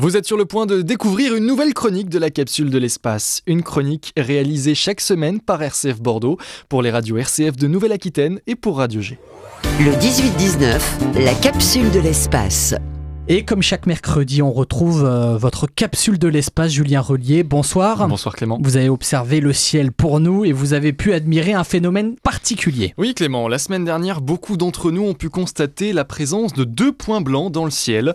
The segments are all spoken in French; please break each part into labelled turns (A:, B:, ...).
A: Vous êtes sur le point de découvrir une nouvelle chronique de la capsule de l'espace. Une chronique réalisée chaque semaine par RCF Bordeaux pour les radios RCF de Nouvelle-Aquitaine et pour Radio G.
B: Le 18-19, la capsule de l'espace.
C: Et comme chaque mercredi, on retrouve euh, votre capsule de l'espace, Julien Relier. Bonsoir.
A: Bonsoir Clément.
C: Vous avez observé le ciel pour nous et vous avez pu admirer un phénomène particulier.
A: Oui Clément, la semaine dernière, beaucoup d'entre nous ont pu constater la présence de deux points blancs dans le ciel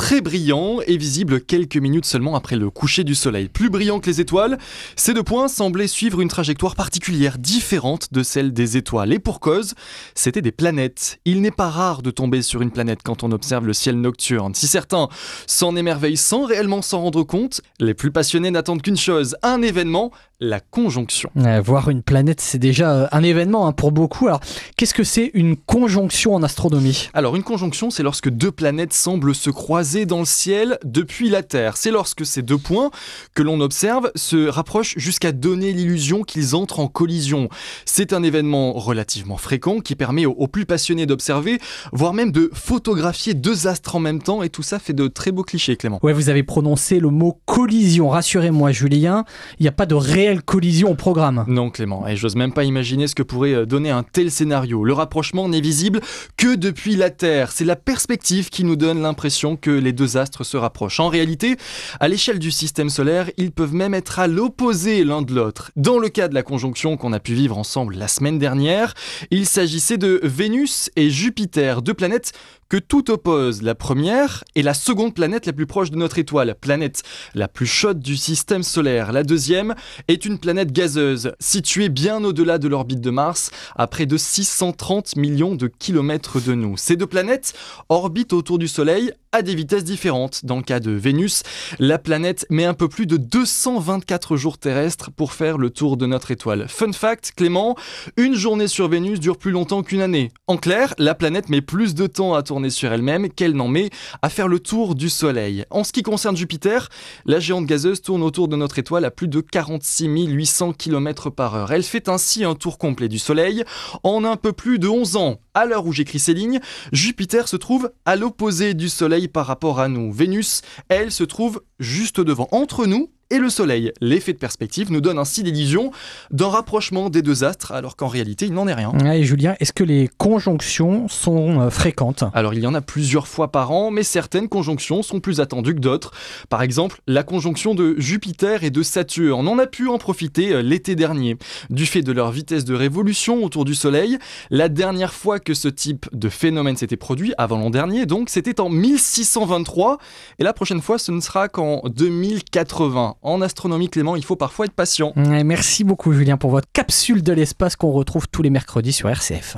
A: très brillant et visible quelques minutes seulement après le coucher du soleil. Plus brillant que les étoiles, ces deux points semblaient suivre une trajectoire particulière, différente de celle des étoiles. Et pour cause, c'était des planètes. Il n'est pas rare de tomber sur une planète quand on observe le ciel nocturne. Si certains s'en émerveillent sans réellement s'en rendre compte, les plus passionnés n'attendent qu'une chose, un événement, la conjonction.
C: voir une planète, c'est déjà euh, un événement hein, pour beaucoup. Alors, qu'est-ce que c'est une conjonction en astronomie?
A: Alors, une conjonction, c'est lorsque deux planètes semblent se croiser dans le ciel depuis la Terre. C'est lorsque ces deux points que l'on observe se rapprochent jusqu'à donner l'illusion qu'ils entrent en collision. C'est un événement relativement fréquent qui permet aux, plus passionnés d'observer, voire même de photographier deux astres en même temps, et tout ça fait de très beaux clichés, Clément.
C: Ouais, vous avez prononcé le mot collision. Rassurez-moi, Julien, il n'y a pas de réel collision au programme.
A: Non Clément, et j'ose même pas imaginer ce que pourrait euh, donner un tel scénario. Le rapprochement n'est visible que depuis la Terre. C'est la perspective qui nous donne l'impression que les deux astres se rapprochent. En réalité, à l'échelle du système solaire, ils peuvent même être à l'opposé l'un de l'autre. Dans le cas de la conjonction qu'on a pu vivre ensemble la semaine dernière, il s'agissait de Vénus et Jupiter, deux planètes que tout oppose. La première est la seconde planète la plus proche de notre étoile, planète la plus chaude du système solaire. La deuxième est une planète gazeuse, située bien au-delà de l'orbite de Mars, à près de 630 millions de kilomètres de nous. Ces deux planètes orbitent autour du Soleil à des vitesses différentes. Dans le cas de Vénus, la planète met un peu plus de 224 jours terrestres pour faire le tour de notre étoile. Fun fact, Clément, une journée sur Vénus dure plus longtemps qu'une année. En clair, la planète met plus de temps à tourner sur elle-même qu'elle n'en met à faire le tour du Soleil. En ce qui concerne Jupiter, la géante gazeuse tourne autour de notre étoile à plus de 46 800 km par heure. Elle fait ainsi un tour complet du Soleil en un peu plus de 11 ans. À l'heure où j'écris ces lignes, Jupiter se trouve à l'opposé du Soleil par rapport à nous. Vénus, elle, se trouve juste devant. Entre nous et le Soleil. L'effet de perspective nous donne ainsi l'illusion d'un rapprochement des deux astres, alors qu'en réalité, il n'en est rien.
C: et Julien, est-ce que les conjonctions sont euh, fréquentes?
A: Alors, il y en a plusieurs fois par an, mais certaines conjonctions sont plus attendues que d'autres. Par exemple, la conjonction de Jupiter et de Saturne. On a pu en profiter euh, l'été dernier. Du fait de leur vitesse de révolution autour du Soleil, la dernière fois que ce type de phénomène s'était produit, avant l'an dernier, donc, c'était en 1623, et la prochaine fois, ce ne sera qu'en 2080 en astronomie, Clément, il faut parfois être patient.
C: Merci beaucoup, Julien, pour votre capsule de l'espace qu'on retrouve tous les mercredis sur RCF.